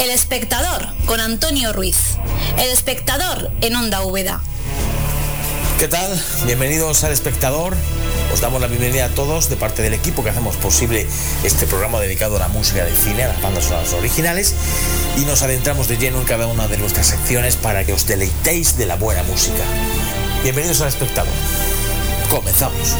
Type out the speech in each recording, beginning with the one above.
El espectador con Antonio Ruiz. El espectador en Onda Úbeda. ¿Qué tal? Bienvenidos al espectador. Os damos la bienvenida a todos de parte del equipo que hacemos posible este programa dedicado a la música del cine, a las bandas sonoras originales, y nos adentramos de lleno en cada una de nuestras secciones para que os deleitéis de la buena música. Bienvenidos al espectador. Comenzamos.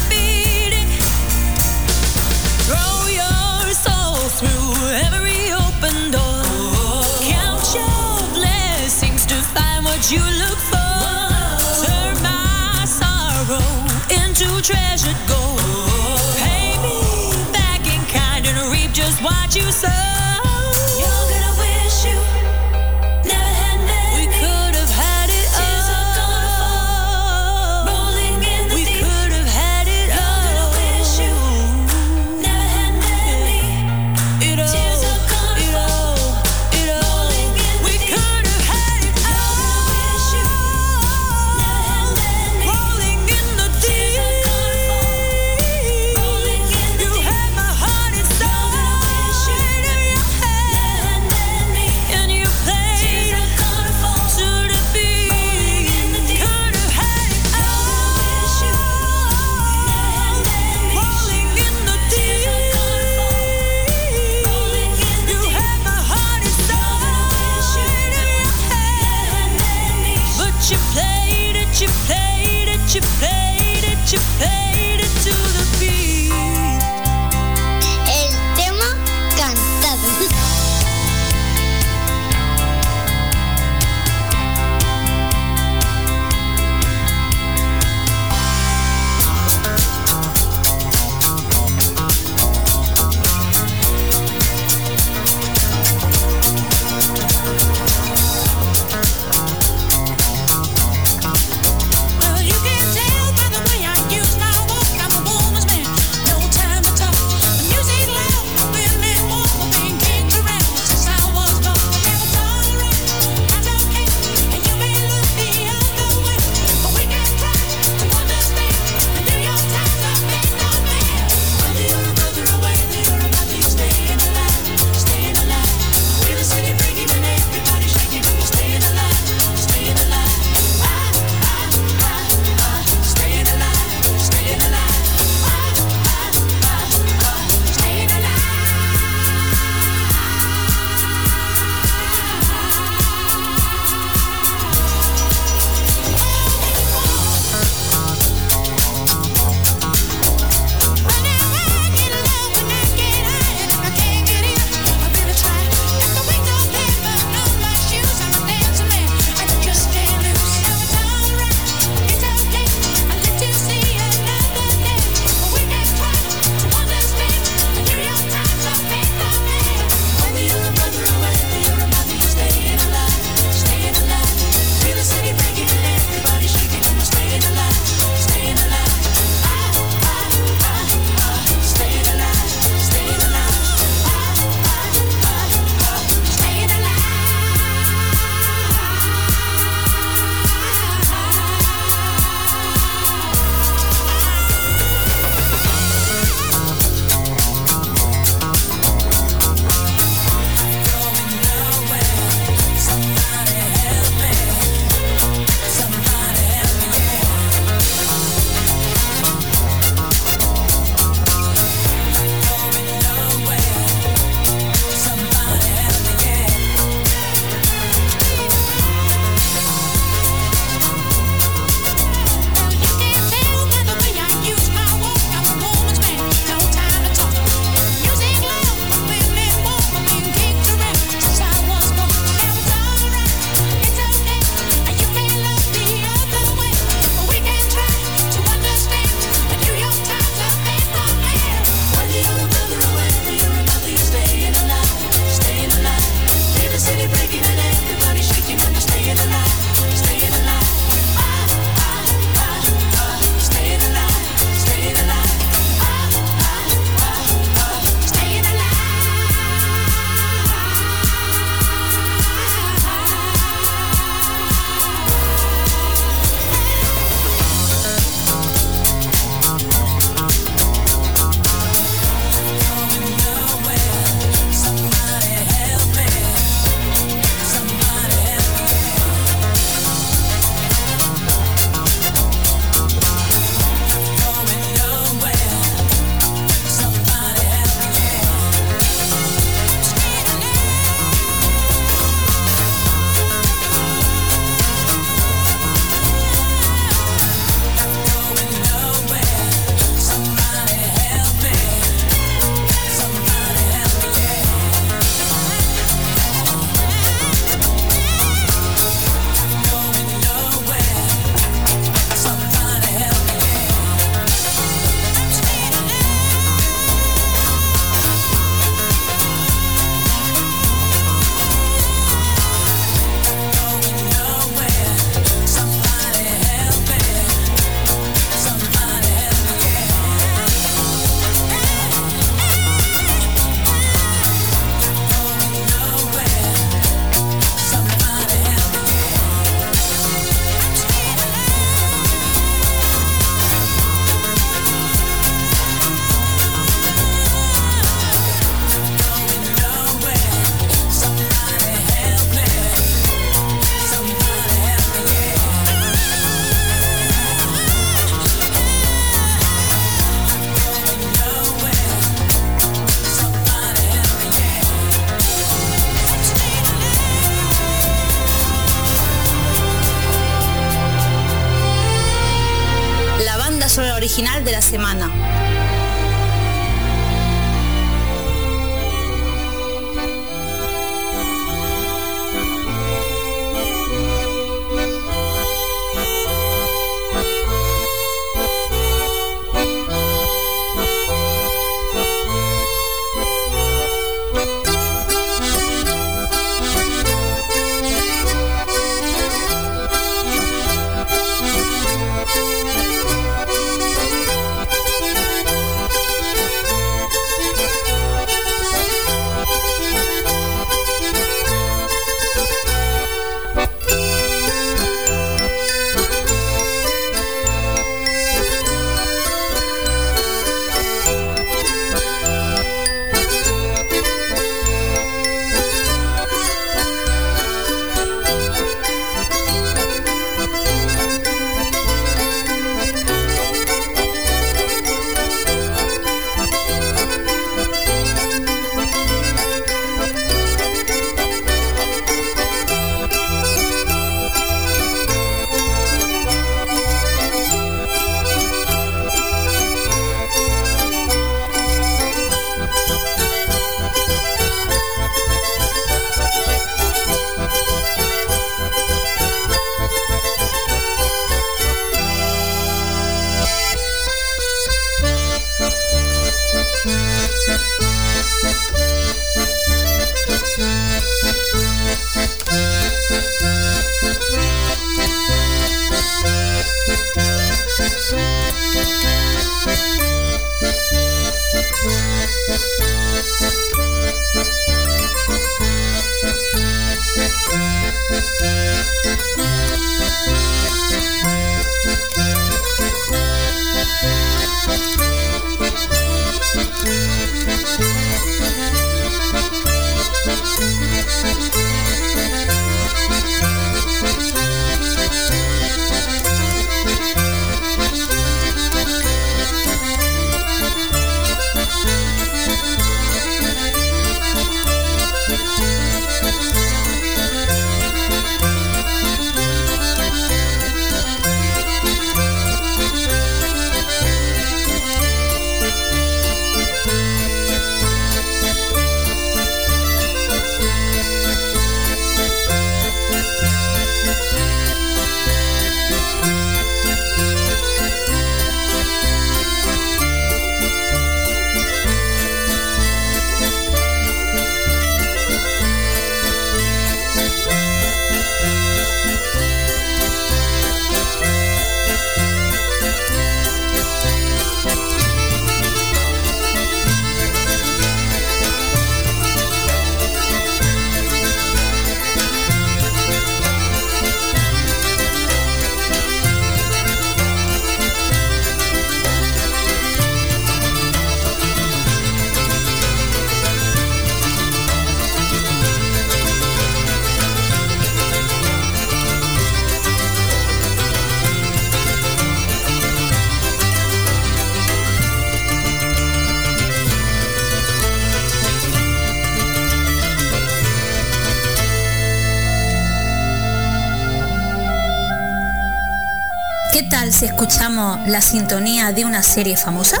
La sintonía de una serie famosa?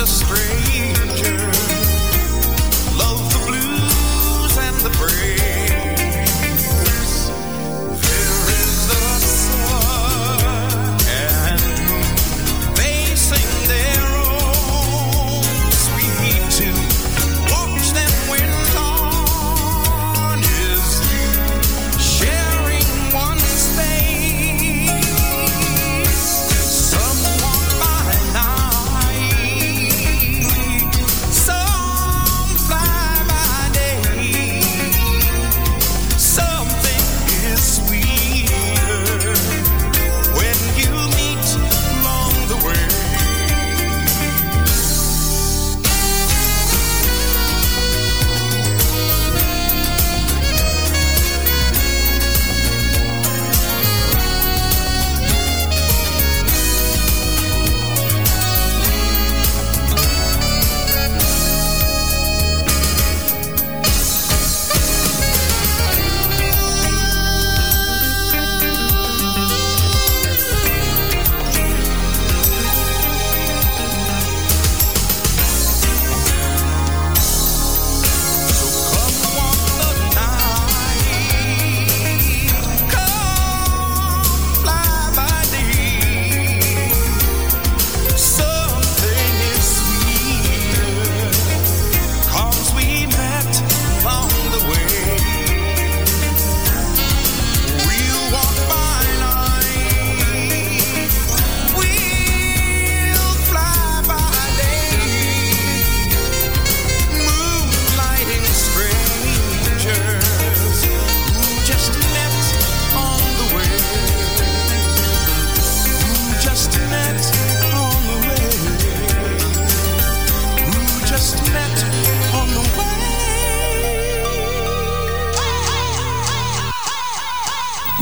astray.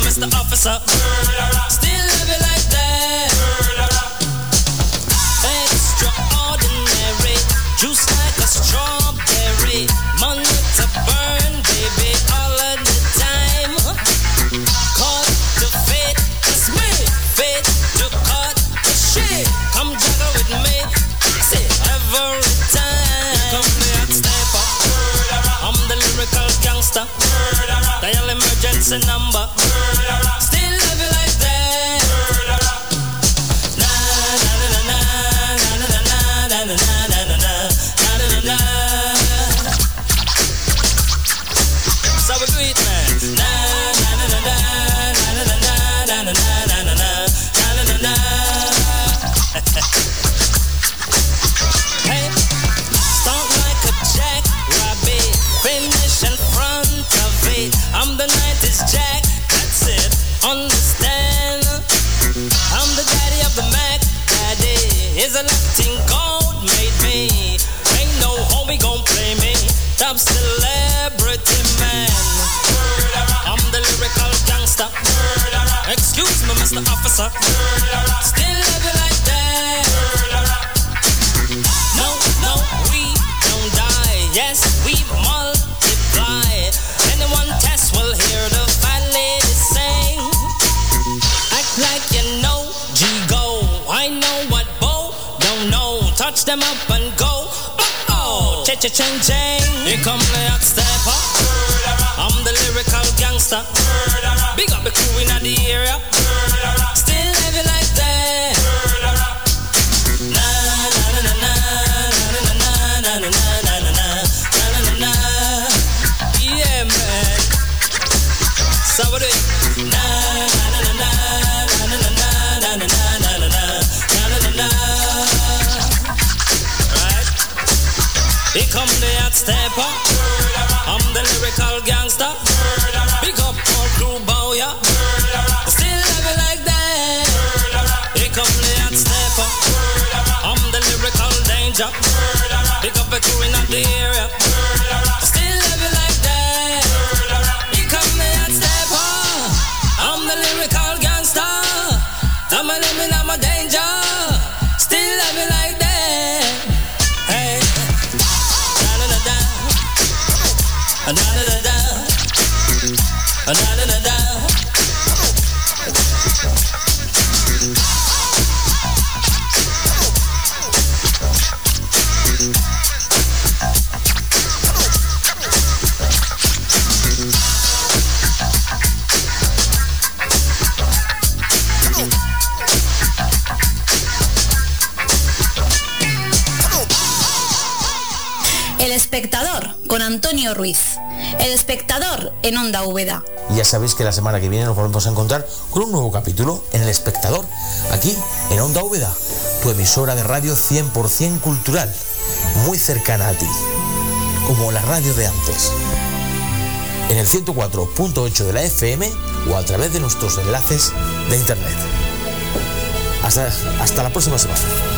me, Mr. Officer. Still love you like that. Extraordinary, juice like a strawberry. Money to burn, baby, all of the time. Cut to fit, it's me. Fit to cut to shit. Come juggle with me, see every time. Come the hot stepper. I'm the lyrical gangster. Dial emergency number. Do man. Still love you like that. No, no, we don't die. Yes, we multiply. Test will hear the sing. Act like you know G-Go. I know what Bo don't know. Touch them up and go. Oh, oh, cha cha ching. Here come the hot stepper. I'm the lyrical gangster. Big up the crew in the area. Lyrical gangster. Big up for crew bow ya. Still love like that. Here come the hot stepper. I'm the lyrical danger. Big up the crew in the area. El espectador con Antonio Ruiz. El espectador en Onda Úbeda. Y ya sabéis que la semana que viene nos volvemos a encontrar con un nuevo capítulo en El Espectador, aquí en Onda Úbeda, tu emisora de radio 100% cultural, muy cercana a ti, como la radio de antes. En el 104.8 de la FM o a través de nuestros enlaces de internet. Hasta, hasta la próxima semana.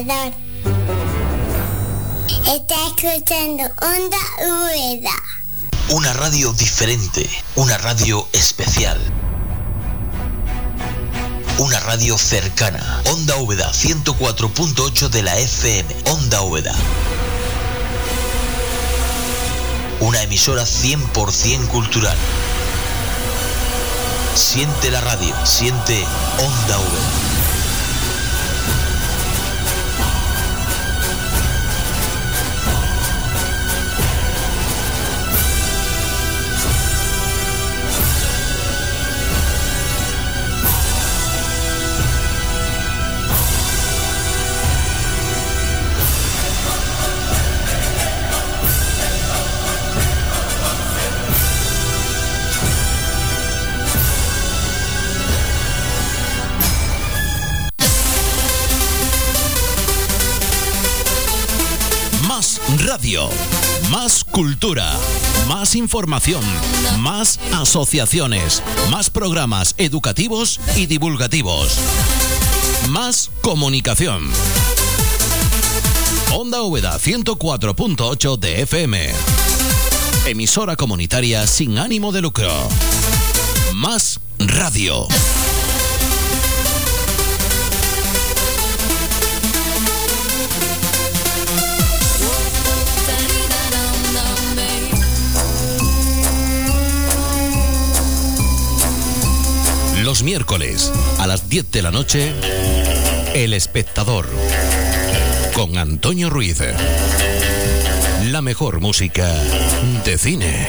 Está escuchando Onda Rueda. Una radio diferente, una radio especial. Una radio cercana. Onda Úbeda 104.8 de la FM. Onda Úbeda. Una emisora 100% cultural. Siente la radio, siente Onda Úbeda. Cultura, más información, más asociaciones, más programas educativos y divulgativos. Más comunicación. Onda Úbeda 104.8 de FM. Emisora comunitaria sin ánimo de lucro. Más radio. Los miércoles a las 10 de la noche, El Espectador, con Antonio Ruiz. La mejor música de cine.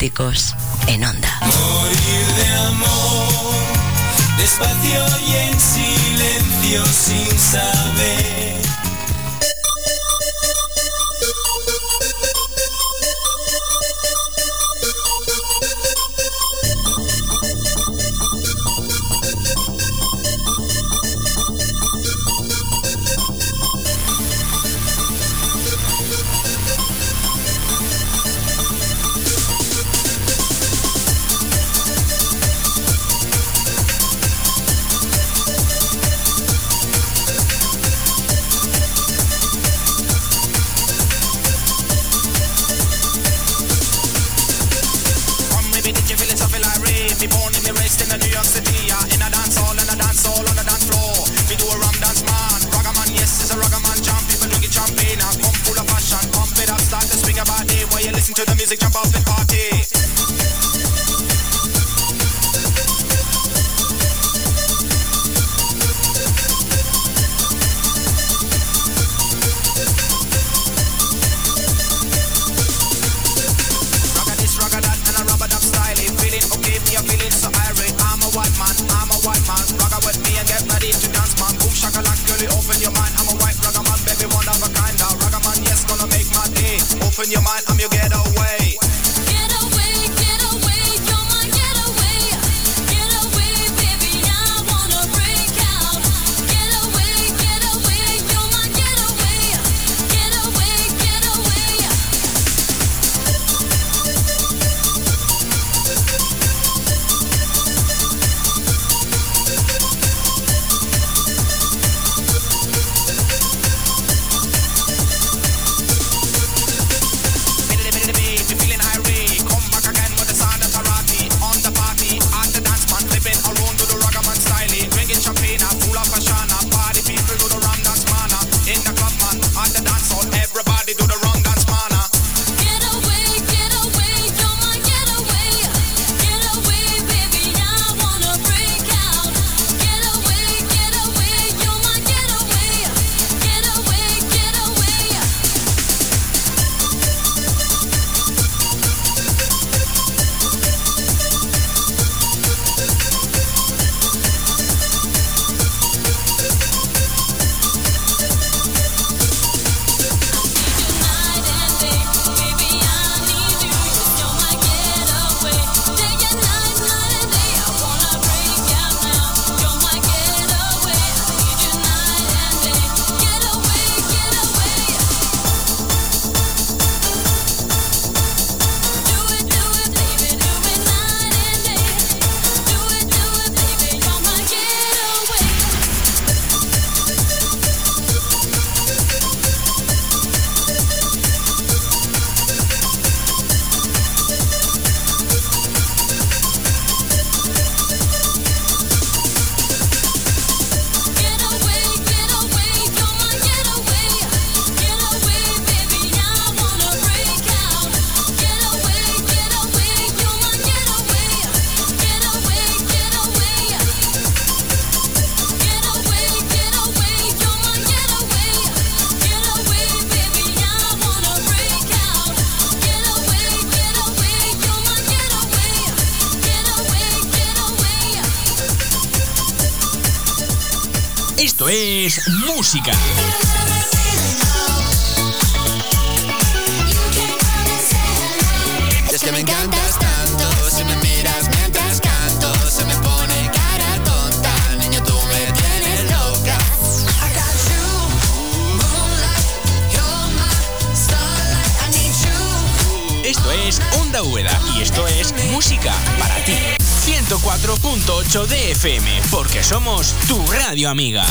Románticos música para ti. 104.8 DFM, porque somos tu radio amiga.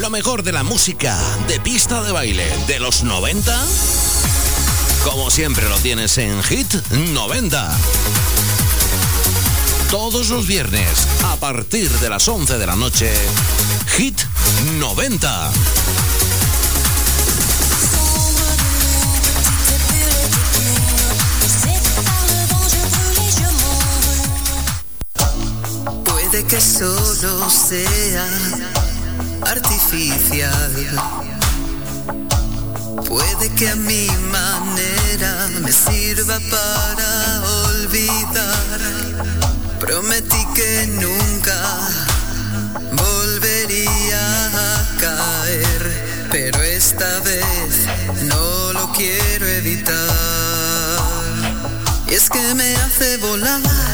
Lo mejor de la música de pista de baile de los 90. Como siempre lo tienes en Hit 90. Todos los viernes, a partir de las 11 de la noche, Hit 90. Puede que solo sea artificial. Puede que a mi manera me sirva para olvidar. Prometí que nunca volvería a caer, pero esta vez no lo quiero evitar. Y es que me hace volar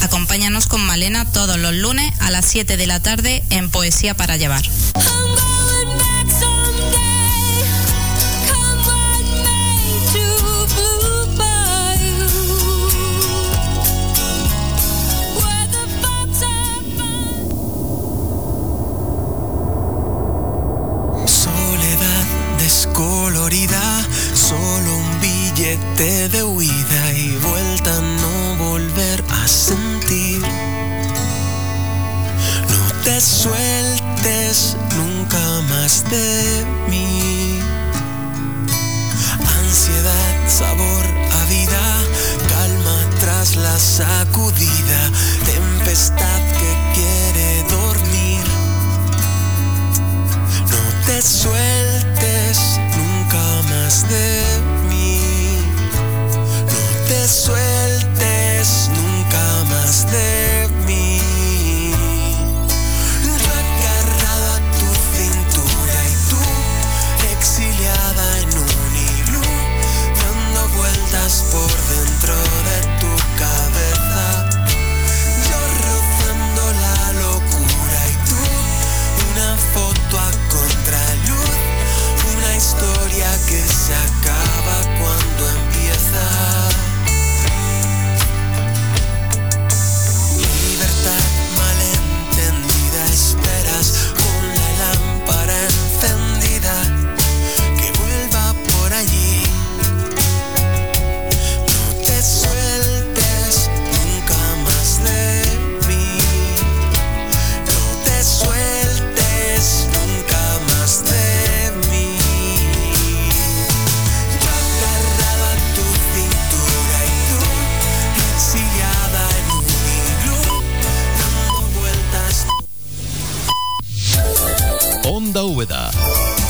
acompáñanos con Malena todos los lunes a las 7 de la tarde en Poesía para Llevar. Soledad descolorida, solo un billete de huida y vuelta sentir. No te sueltes nunca más de mí. Ansiedad, sabor a vida, calma tras la sacudida, tempestad que quiere dormir. No te sueltes nunca más de mí. No te sueltes más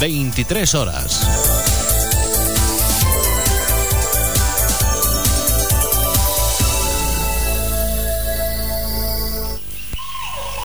23 horas.